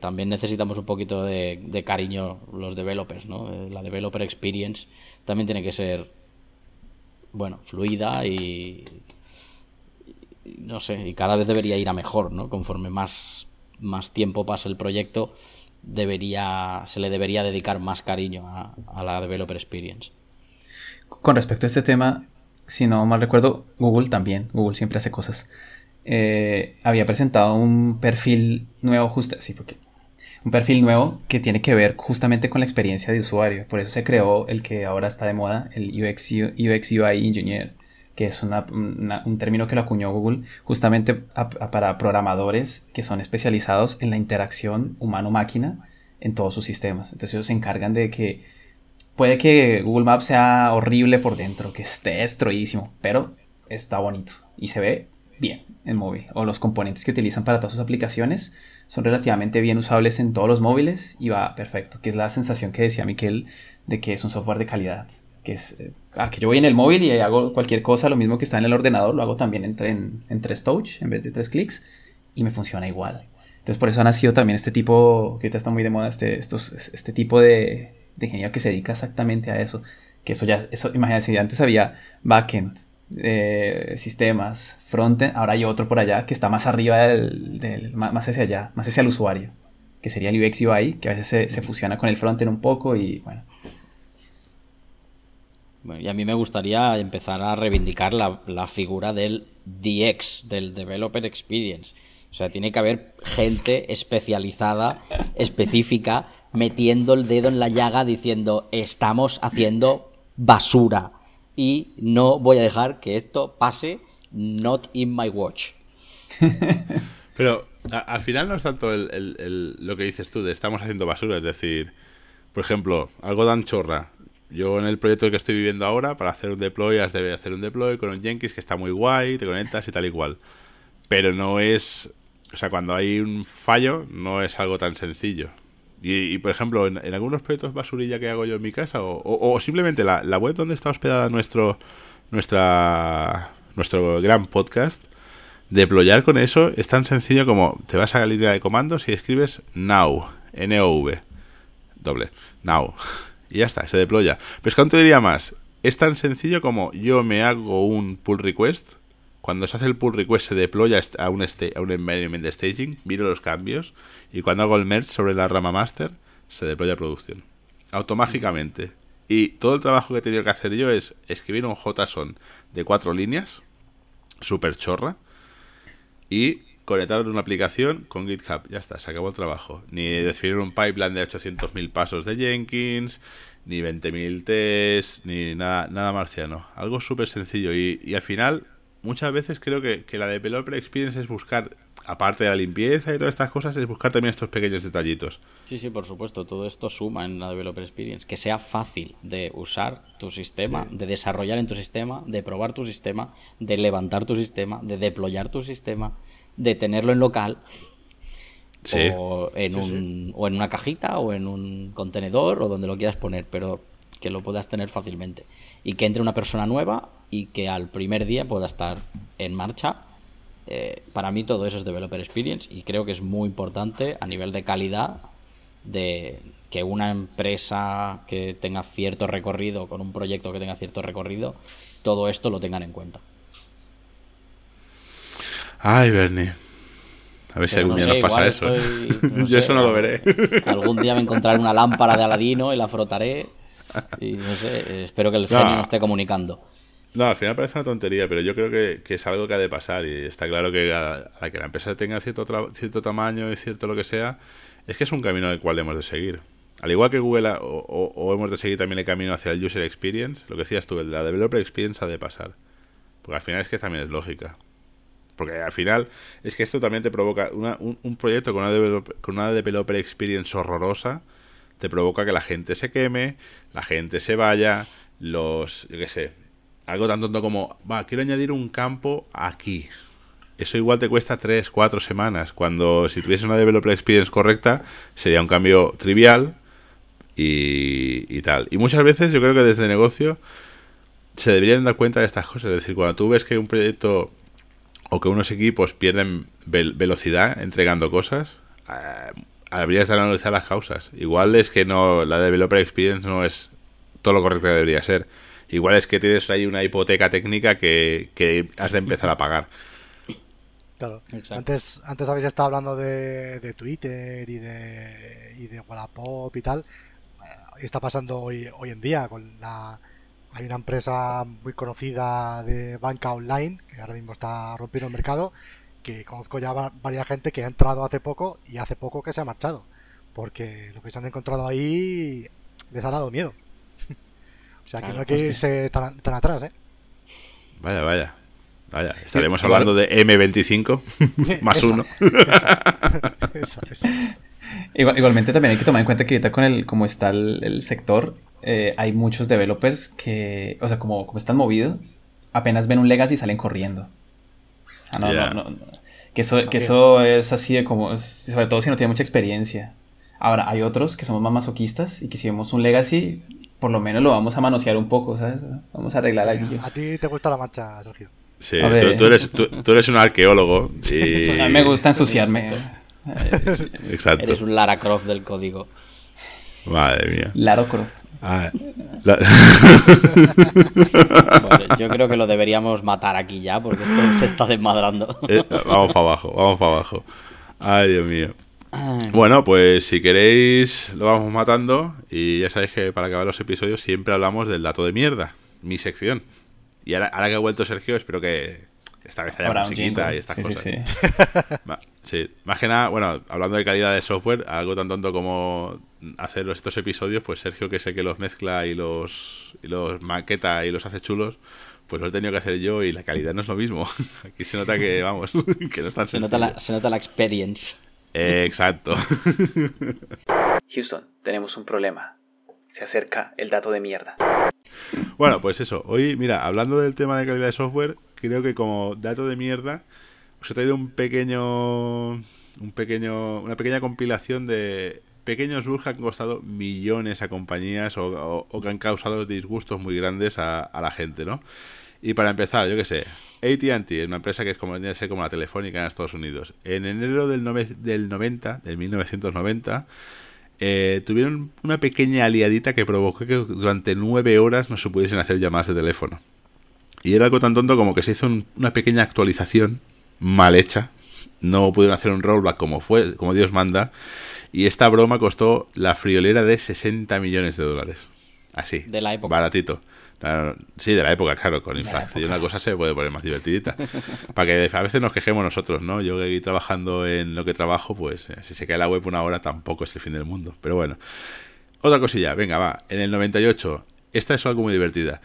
también necesitamos un poquito de, cariño los developers, ¿no? Eh, la developer experience también tiene que ser, bueno, fluida y, no sé, y cada vez debería ir a mejor, ¿no? Conforme más, tiempo pase el proyecto, debería, se le debería dedicar más cariño a la developer experience con respecto a este tema, si no mal recuerdo, Google también, Google siempre hace cosas. Eh, había presentado un perfil nuevo, justo, sí, porque un perfil nuevo que tiene que ver justamente con la experiencia de usuario. Por eso se creó el que ahora está de moda, el UX, UX UI Engineer, que es un término que lo acuñó Google justamente para programadores que son especializados en la interacción humano-máquina en todos sus sistemas. Entonces ellos se encargan de que Puede que Google Maps sea horrible por dentro, que esté destruidísimo, pero está bonito y se ve bien en móvil. O los componentes que utilizan para todas sus aplicaciones son relativamente bien usables en todos los móviles y va perfecto, que es la sensación que decía Miquel de que es un software de calidad. Que es eh, ah, que yo voy en el móvil y hago cualquier cosa, lo mismo que está en el ordenador, lo hago también en, en, tres touch en vez de tres clics y me funciona igual. Entonces por eso ha nacido también este tipo, que ahorita está muy de moda, este, estos, este tipo de, de ingeniero que se dedica exactamente a eso. Que eso ya, eso, imagínense, antes había backend, eh, sistemas, frontend, ahora hay otro por allá que está más arriba del, más, hacia allá, más hacia el usuario, que sería el UX UI, que a veces se, fusiona con el frontend un poco y bueno. y a mí me gustaría empezar a reivindicar la, la figura del DX, del Developer Experience. O sea, tiene que haber gente especializada, específica, metiendo el dedo en la llaga diciendo estamos haciendo basura y no voy a dejar que esto pase not in my watch. Pero al final no es tanto el, lo que dices tú de estamos haciendo basura, es decir, por ejemplo, algo tan chorra. Yo en el proyecto que estoy viviendo ahora, para hacer un deploy, has de hacer un deploy con un Jenkins que está muy guay, te conectas y tal y cual. Pero no es... O sea, cuando hay un fallo, no es algo tan sencillo. Y, por ejemplo, en, algunos proyectos basurilla que hago yo en mi casa, o, simplemente la, web donde está hospedada nuestro, nuestra, nuestro gran podcast, deployar con eso es tan sencillo como te vas a la línea de comandos y escribes now, N-O-V, doble, now, y ya está, se deploya. Pero es que te diría más, es tan sencillo como yo me hago un pull request, cuando se hace el pull request se deploya a un, a un environment staging, miro los cambios y cuando hago el merge sobre la rama master se deploya a producción. Automáticamente. Y todo el trabajo que he tenido que hacer yo es escribir un JSON de cuatro líneas, super chorra, y conectarlo en una aplicación con GitHub. Ya está, se acabó el trabajo. Ni definir un pipeline de 800.000 pasos de Jenkins, ni 20.000 tests, ni nada, nada marciano. Algo súper sencillo. Y, y, al final muchas veces creo que, que, la developer experience es buscar, aparte de la limpieza y todas estas cosas, es buscar también estos pequeños detallitos. Sí, sí, por supuesto, todo esto suma en la developer experience. Que sea fácil de usar tu sistema, de desarrollar en tu sistema, de probar tu sistema, de levantar tu sistema, de deployar tu sistema, de tenerlo en local. O, en un, o en una cajita o en un contenedor o donde lo quieras poner, pero que lo puedas tener fácilmente. Y que entre una persona nueva y que al primer día pueda estar en marcha. Eh, para mí todo eso es developer experience y creo que es muy importante a nivel de calidad de que una empresa que tenga cierto recorrido, con un proyecto que tenga cierto recorrido, todo esto lo tengan en cuenta. Ay, Bernie. A ver si algún día nos pasa eso. Yo eso no lo veré. Algún día me encontraré una lámpara de Aladino y la frotaré. Y no sé, espero que el genio no esté comunicando. No, al final parece una tontería, pero yo creo que, es algo que ha de pasar y está claro que a, que la empresa tenga cierto, cierto tamaño y cierto lo que sea, es que es un camino el cual hemos de seguir. Al igual que Google o, hemos de seguir también el camino hacia el user experience, lo que decías tú, la developer experience ha de pasar. Porque al final es que también es lógica. Porque al final es que esto también te provoca un, un, proyecto con una, developer, con una developer experience horrorosa, te provoca que la gente se queme, la gente se vaya, los, yo qué sé, algo tan tonto como, va, quiero añadir un campo aquí. Eso igual te cuesta 3, 4 semanas, cuando si tuviese una developer experience correcta, sería un cambio trivial y, tal. Y muchas veces yo creo que desde negocio se deberían dar cuenta de estas cosas. Es decir, cuando tú ves que un proyecto o que unos equipos pierden velocidad entregando cosas, eh, habrías de analizar las causas. Igual es que no la developer experience no es todo lo correcto que debería ser. Igual es que tienes ahí una hipoteca técnica que, que has de empezar a pagar. Claro. Antes, antes habéis estado hablando de, de Twitter y de, y de Wallapop y tal. Eh, está pasando hoy, hoy en día con la, hay una empresa muy conocida de banca online que ahora mismo está rompiendo el mercado, que conozco ya varias gente que ha entrado hace poco y hace poco que se ha marchado, porque lo que se han encontrado ahí les ha dado miedo. o sea que no hay que irse tan, atrás, ¿eh? Vaya, vaya. Vaya, estaremos hablando de M25 más uno. igualmente también hay que tomar en cuenta que ahorita con el cómo está el sector, eh, hay muchos developers que, o sea, como, como están movidos, apenas ven un legacy y salen corriendo. Ah, no, no, no, Que eso, que eso es así de como, sobre todo si no tiene mucha experiencia. Ahora, hay otros que somos más masoquistos y que si vemos un legacy, por lo menos lo vamos a manosear un poco, ¿sabes? Vamos a arreglar aquí. A ti te gusta la marcha, Sergio. Sí, tú, eres, tú, eres, un arqueólogo. Y... A mí me gusta ensuciarme. Exacto. Eres un Lara Croft del código. Madre mía. Lara Croft. Ah, yo creo que lo deberíamos matar aquí ya porque esto se está desmadrando. Eh, vamos para abajo, vamos para abajo. Ay, Dios mío. Bueno, pues si queréis lo vamos matando y ya sabéis que para acabar los episodios siempre hablamos del dato de mierda, mi sección. Y ahora, que ha vuelto Sergio, espero que esta vez haya musiquita y estas cosas. Sí, sí. Sí, más que nada, bueno, hablando de calidad de software, algo tan tonto como hacer estos episodios, pues Sergio, que sé que los mezcla y los, y los maqueta y los hace chulos, pues lo he tenido que hacer yo y la calidad no es lo mismo. Aquí se nota que, vamos, que no es tan se nota la, se nota la experience. exacto. Houston, tenemos un problema. Se acerca el dato de mierda. Bueno, pues eso. Hoy, mira, hablando del tema de calidad de software, creo que como dato de mierda os he traído un pequeño, un pequeño, una pequeña compilación de pequeños bugs que han costado millones a compañías o, que han causado disgustos muy grandes a, la gente, ¿no? Y para empezar, yo qué sé, AT&T es una empresa que es como, ser como la telefónica en Estados Unidos. En enero del, del 90, del 1990, eh, tuvieron una pequeña aliadita que provocó que durante nueve horas no se pudiesen hacer llamadas de teléfono. Y era algo tan tonto como que se hizo una pequeña actualización mal hecha. No pudieron hacer un rollback como fue, como Dios manda. Y esta broma costó la friolera de 60 millones de dólares. Así. De la época. Baratito. Sí, de la época, claro, con inflación una cosa se puede poner más divertidita. Para que a veces nos quejemos nosotros, ¿no? Yo que aquí trabajando en lo que trabajo, pues eh, si se cae la web una hora tampoco es el fin del mundo. Pero bueno. Otra cosilla, venga, va. En el 98, esta es algo muy divertida.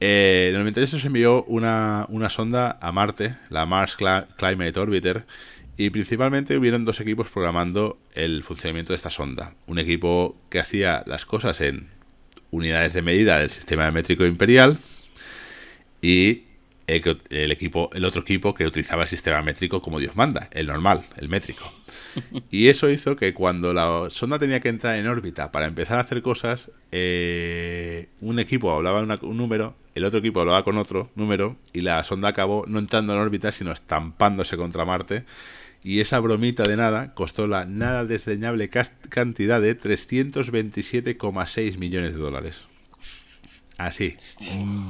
Eh, en el 98 se envió una, sonda a Marte, la Mars Climate Orbiter, y principalmente hubieron dos equipos programando el funcionamiento de esta sonda. Un equipo que hacía las cosas en unidades de medida del sistema métrico imperial y el, equipo, el otro equipo que utilizaba el sistema métrico como Dios manda, el normal, el métrico. Y eso hizo que cuando la sonda tenía que entrar en órbita para empezar a hacer cosas, eh, un equipo hablaba un número, el otro equipo hablaba con otro número, y la sonda acabó no entrando en órbita, sino estampándose contra Marte. Y esa bromita de nada costó la nada desdeñable cantidad de 327,6 millones de dólares. Así,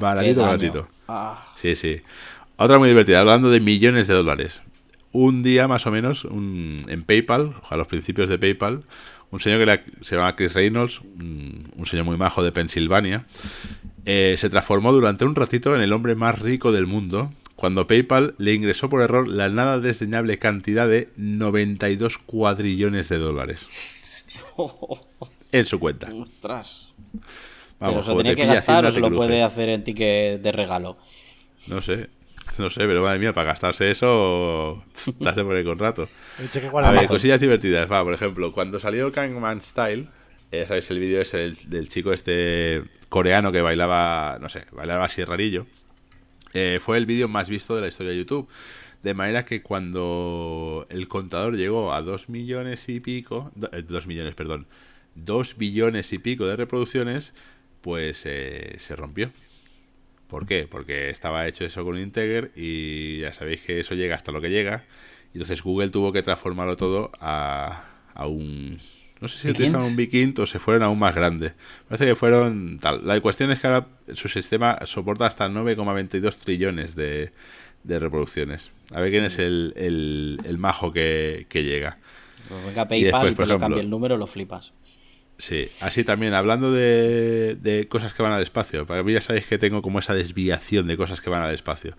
baratito, baratito. Ah. Sí, sí. Otra muy divertida, hablando de millones de dólares un día más o menos en PayPal, a los principios de PayPal, un señor que se llama Chris Reynolds, un, señor muy majo de Pensilvania, eh, se transformó durante un ratito en el hombre más rico del mundo cuando PayPal le ingresó por error la nada desdeñable cantidad de 92 cuadrillones de dólares en su cuenta. Ostras. Vamos, Pero se lo tiene que gastar o se lo puede hacer en ticket de regalo. No sé, No sé, pero madre mía, para gastarse eso, te hace poner contrato. El igual A ver, cosillas divertidas. Va, por ejemplo, cuando salió Gangnam Style, eh, sabéis el vídeo ese del, del chico este coreano que bailaba, no sé, bailaba así rarillo. Eh, fue el vídeo más visto de la historia de YouTube. De manera que cuando el contador llegó a 2 millones y pico, 2 millones, perdón, 2 billones y pico de reproducciones, pues eh, se rompió. ¿Por qué? Porque estaba hecho eso con Integer y ya sabéis que eso llega hasta lo que llega. Y Entonces Google tuvo que transformarlo todo a, a un... No sé si ¿Big utilizaron un Big Int o se fueron aún más grande. Parece que fueron tal. La cuestión es que ahora su sistema soporta hasta 9,22 trillones de, de reproducciones. A ver quién es el, el, el majo que, que llega. Pues venga Y PayPal después, y por te le ejemplo- cambia el número, lo flipas. Sí, así también, hablando de, de cosas que van al espacio, para mí ya sabéis que tengo como esa desviación de cosas que van al espacio.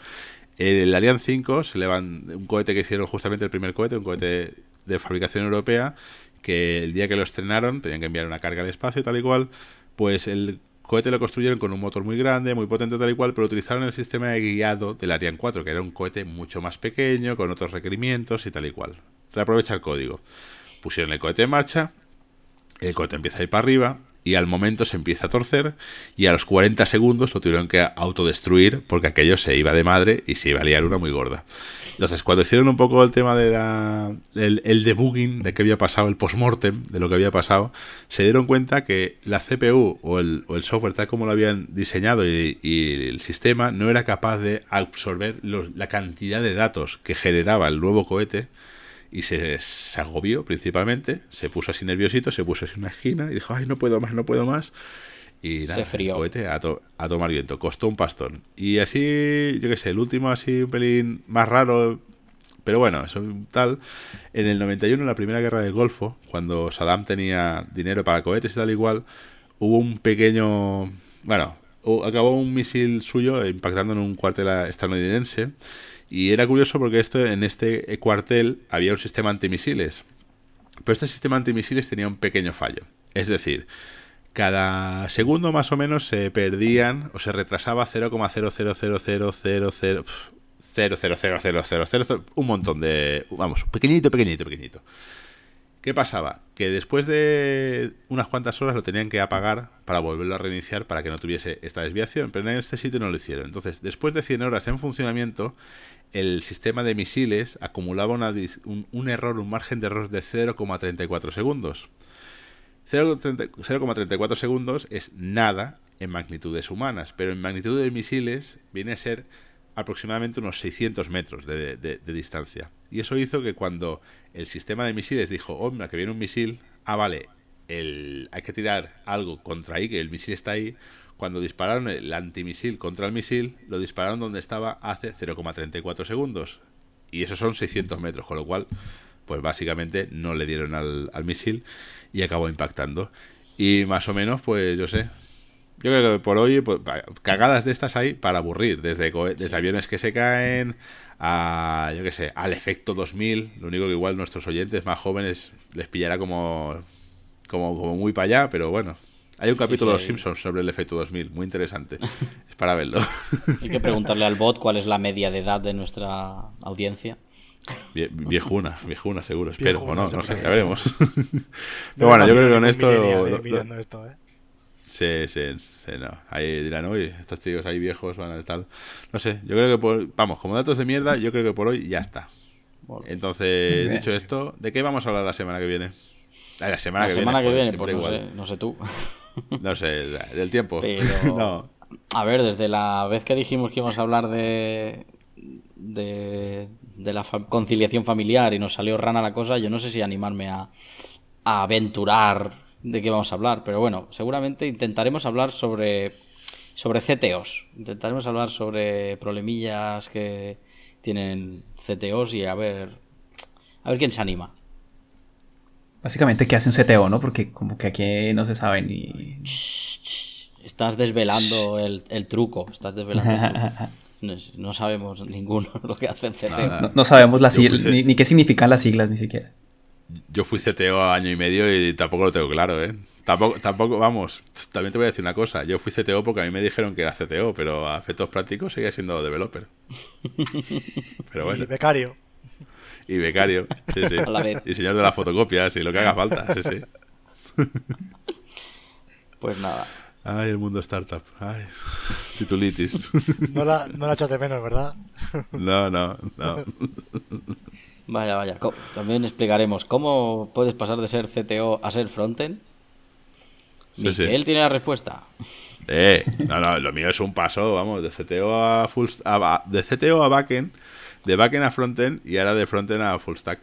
El Ariane 5 se le un cohete que hicieron justamente el primer cohete, un cohete de fabricación europea, que el día que lo estrenaron tenían que enviar una carga al espacio tal y cual, pues el cohete lo construyeron con un motor muy grande, muy potente tal y cual, pero utilizaron el sistema de guiado del Ariane 4, que era un cohete mucho más pequeño, con otros requerimientos y tal y cual. Se aprovecha el código. Pusieron el cohete en marcha, el cohete empieza a ir para arriba y al momento se empieza a torcer y a los 40 segundos lo tuvieron que autodestruir porque aquello se iba de madre y se iba a liar una muy gorda. Entonces, cuando hicieron un poco el tema de el, el debugging de qué había pasado, el postmortem de lo que había pasado, se dieron cuenta que la CPU o el, o el software tal como lo habían diseñado y, el sistema no era capaz de absorber la cantidad de datos que generaba el nuevo cohete y se, se agobió principalmente, se puso así nerviosito, se puso así en una esquina y dijo, ay, no puedo más, no puedo más. Y Se nada, frió. el cohete a, to- a tomar viento, costó un pastón. Y así, yo qué sé, el último así un pelín más raro, pero bueno, eso tal. En el 91, en la primera guerra del Golfo, cuando Saddam tenía dinero para cohetes y tal igual, hubo un pequeño, bueno, acabó un misil suyo impactando en un cuartel estadounidense y era curioso porque esto en este cuartel había un sistema antimisiles. Pero este sistema antimisiles tenía un pequeño fallo. Es decir, cada segundo más o menos se perdían o se retrasaba 0,0000000 0,00000 un montón de vamos, pequeñito, pequeñito, pequeñito. ¿Qué pasaba? Que después de unas cuantas horas lo tenían que apagar para volverlo a reiniciar para que no tuviese esta desviación, pero en este sitio no lo hicieron. Entonces, después de 100 horas en funcionamiento, el sistema de misiles acumulaba una un, un error, un margen de error de 0,34 segundos. 0,30 0,34 segundos es nada en magnitudes humanas, pero en magnitud de misiles viene a ser aproximadamente unos 600 metros de, de- de distancia. Y eso hizo que cuando el sistema de misiles dijo, hombre, que viene un misil, ah, vale, el, hay que tirar algo contra ahí, que el misil está ahí. Cuando dispararon el antimisil contra el misil, lo dispararon donde estaba hace 0,34 segundos. Y esos son 600 metros, con lo cual, pues básicamente no le dieron al, al misil y acabó impactando. Y más o menos, pues yo sé. Yo creo que por hoy, pues, cagadas de estas hay para aburrir. Desde, desde aviones que se caen a, yo qué sé, al efecto 2000. Lo único que igual nuestros oyentes más jóvenes les pillará como, como, como muy para allá, pero bueno. Hay un capítulo de Los. Simpsons sobre el efecto 2000, muy interesante. es para verlo. Hay que preguntarle al bot cuál es la media de edad de nuestra audiencia. Vie- Viejuna, viejuna seguro, espero, Viejuna, o no, no sé, ya veremos. No Pero bueno, yo creo que con esto... eh, lo- esto, ¿eh? Sí, sí, sí, no. Ahí dirán, uy, estos tíos ahí viejos van a tal. No sé, yo creo que por. Vamos, como datos de mierda, yo creo que por hoy ya está. Bueno, Entonces, dicho esto, ¿de qué vamos a hablar la semana que viene? La semana la que semana viene. que joder, viene, pues no sé, no sé tú. No sé, del tiempo. Pero- no. A ver, desde la vez que dijimos que íbamos a hablar de, de, de la fa- conciliación familiar y nos salió rana la cosa, yo no sé si animarme a, a aventurar de qué vamos a hablar, pero bueno, seguramente intentaremos hablar sobre, sobre CTOs, intentaremos hablar sobre problemillas que tienen CTOs y a ver, a ver quién se anima. Básicamente, ¿qué hace un CTO, no? Porque como que aquí no se sabe ni... Estás desvelando el, el truco, estás desvelando el truco. No, no sabemos ninguno lo que hace el CTO. No, no sabemos las siglas, ni, ni qué significan las siglas ni siquiera. Yo fui CTO año y medio y tampoco lo tengo claro, ¿eh? tampoco, tampoco, vamos, también te voy a decir una cosa. Yo fui CTO porque a mí me dijeron que era CTO, pero a efectos prácticos seguía siendo developer. Pero bueno. Y becario. Y becario, sí, sí. A la vez. Y señor de las fotocopias y lo que haga falta, sí, sí. Pues nada. Ay, el mundo startup. Ay, titulitis. No la, no la echas de menos, ¿verdad? No, no, no. Vaya, vaya. También explicaremos cómo puedes pasar de ser CTO a ser frontend. Sí, sí. Miguel tiene la respuesta. Eh, no, no, lo mío es un paso, vamos, de CTO a full a- de CTO a backend, de backend a frontend y ahora de frontend a full stack.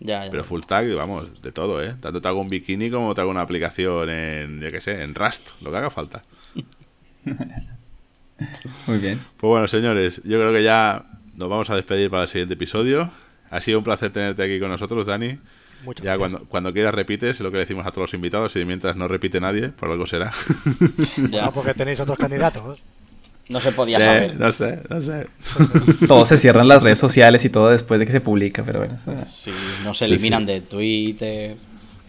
Ya, ya. Pero full stack, vamos, de todo, ¿eh? Tanto te hago un bikini como te hago una aplicación en, yo qué sé, en Rust, lo que haga falta. Muy bien. Pues bueno, señores, yo creo que ya nos vamos a despedir para el siguiente episodio. Ha sido un placer tenerte aquí con nosotros, Dani. Muchas Ya gracias. cuando, cuando quieras repites, es lo que decimos a todos los invitados, y mientras no repite nadie, por algo será. Ya. Ah, porque tenéis otros candidatos. No se podía saber. no sé, no sé. Todo se cierran las redes sociales y todo después de que se publica, pero bueno. eso- Sí, no se eliminan de Twitter,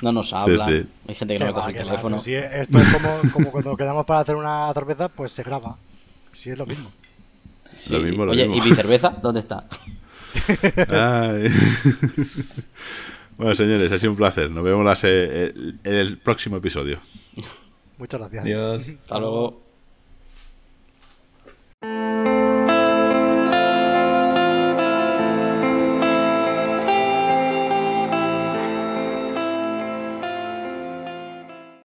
no nos hablan. sí. Hay gente que no me va, coge el teléfono. si esto es como, como cuando quedamos para hacer una cerveza, pues se graba. Si es lo mismo. Sí. Lo mismo, lo Oye, mismo. ¿y mi cerveza? ¿Dónde está? Ay. bueno, señores, ha sido un placer. Nos vemos eh, en el próximo episodio. Muchas gracias. Adiós. Hasta luego.